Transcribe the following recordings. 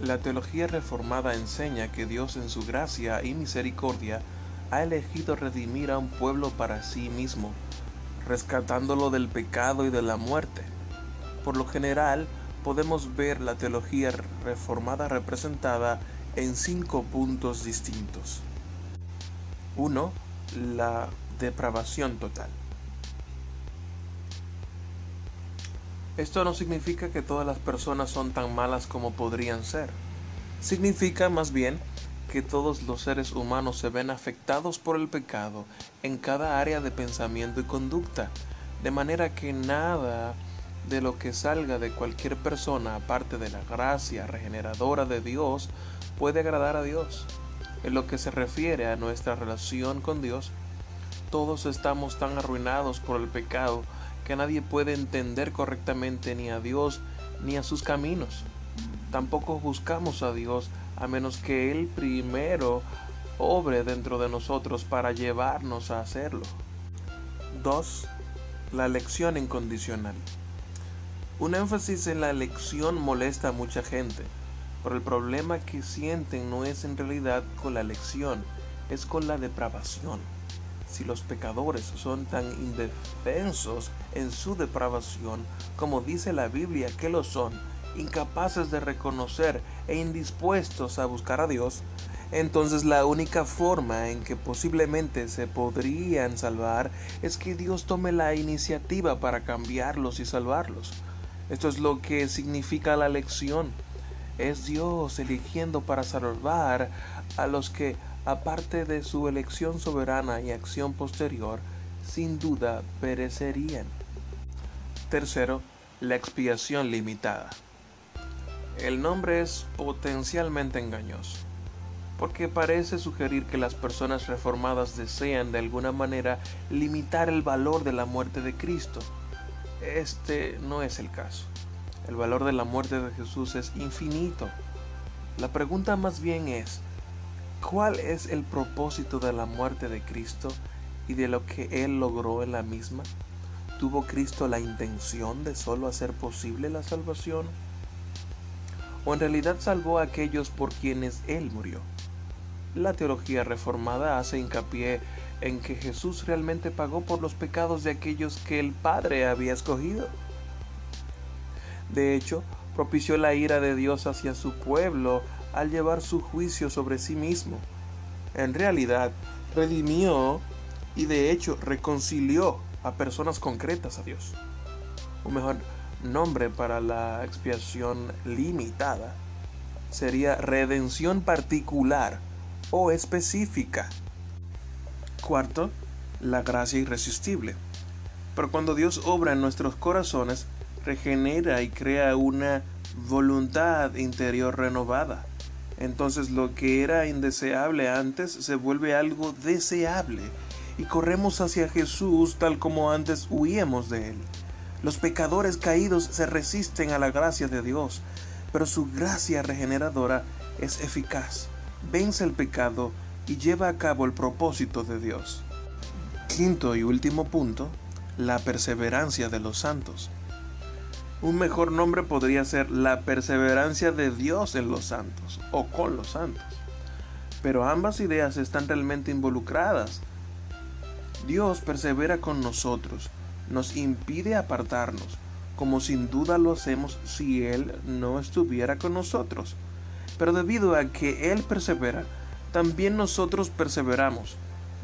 La teología reformada enseña que Dios en su gracia y misericordia ha elegido redimir a un pueblo para sí mismo, rescatándolo del pecado y de la muerte. Por lo general, podemos ver la teología reformada representada en cinco puntos distintos. 1. La depravación total. Esto no significa que todas las personas son tan malas como podrían ser. Significa más bien que todos los seres humanos se ven afectados por el pecado en cada área de pensamiento y conducta, de manera que nada de lo que salga de cualquier persona aparte de la gracia regeneradora de Dios puede agradar a Dios. En lo que se refiere a nuestra relación con Dios, todos estamos tan arruinados por el pecado que nadie puede entender correctamente ni a Dios ni a sus caminos. Tampoco buscamos a Dios a menos que Él primero obre dentro de nosotros para llevarnos a hacerlo. 2. La elección incondicional. Un énfasis en la elección molesta a mucha gente, pero el problema que sienten no es en realidad con la elección, es con la depravación. Si los pecadores son tan indefensos en su depravación como dice la Biblia que lo son, incapaces de reconocer e indispuestos a buscar a Dios, entonces la única forma en que posiblemente se podrían salvar es que Dios tome la iniciativa para cambiarlos y salvarlos. Esto es lo que significa la lección. Es Dios eligiendo para salvar a los que, aparte de su elección soberana y acción posterior, sin duda perecerían. Tercero, la expiación limitada. El nombre es potencialmente engañoso, porque parece sugerir que las personas reformadas desean de alguna manera limitar el valor de la muerte de Cristo. Este no es el caso. El valor de la muerte de Jesús es infinito. La pregunta más bien es, ¿cuál es el propósito de la muerte de Cristo y de lo que Él logró en la misma? ¿Tuvo Cristo la intención de solo hacer posible la salvación? ¿O en realidad salvó a aquellos por quienes Él murió? La teología reformada hace hincapié en que Jesús realmente pagó por los pecados de aquellos que el Padre había escogido. De hecho, propició la ira de Dios hacia su pueblo al llevar su juicio sobre sí mismo. En realidad, redimió y de hecho reconcilió a personas concretas a Dios. Un mejor nombre para la expiación limitada sería redención particular o específica. Cuarto, la gracia irresistible. Pero cuando Dios obra en nuestros corazones, regenera y crea una voluntad interior renovada. Entonces lo que era indeseable antes se vuelve algo deseable y corremos hacia Jesús tal como antes huíamos de Él. Los pecadores caídos se resisten a la gracia de Dios, pero su gracia regeneradora es eficaz, vence el pecado y lleva a cabo el propósito de Dios. Quinto y último punto, la perseverancia de los santos. Un mejor nombre podría ser la perseverancia de Dios en los santos o con los santos. Pero ambas ideas están realmente involucradas Dios persevera con nosotros, nos impide apartarnos, como sin duda lo hacemos si Él no estuviera con nosotros. Pero debido a que Él persevera, también nosotros perseveramos.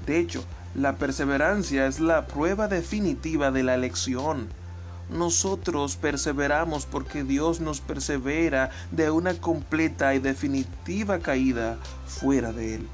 De hecho, la perseverancia es la prueba definitiva de la elección. Nosotros perseveramos porque Dios nos persevera de una completa y definitiva caída fuera de Él.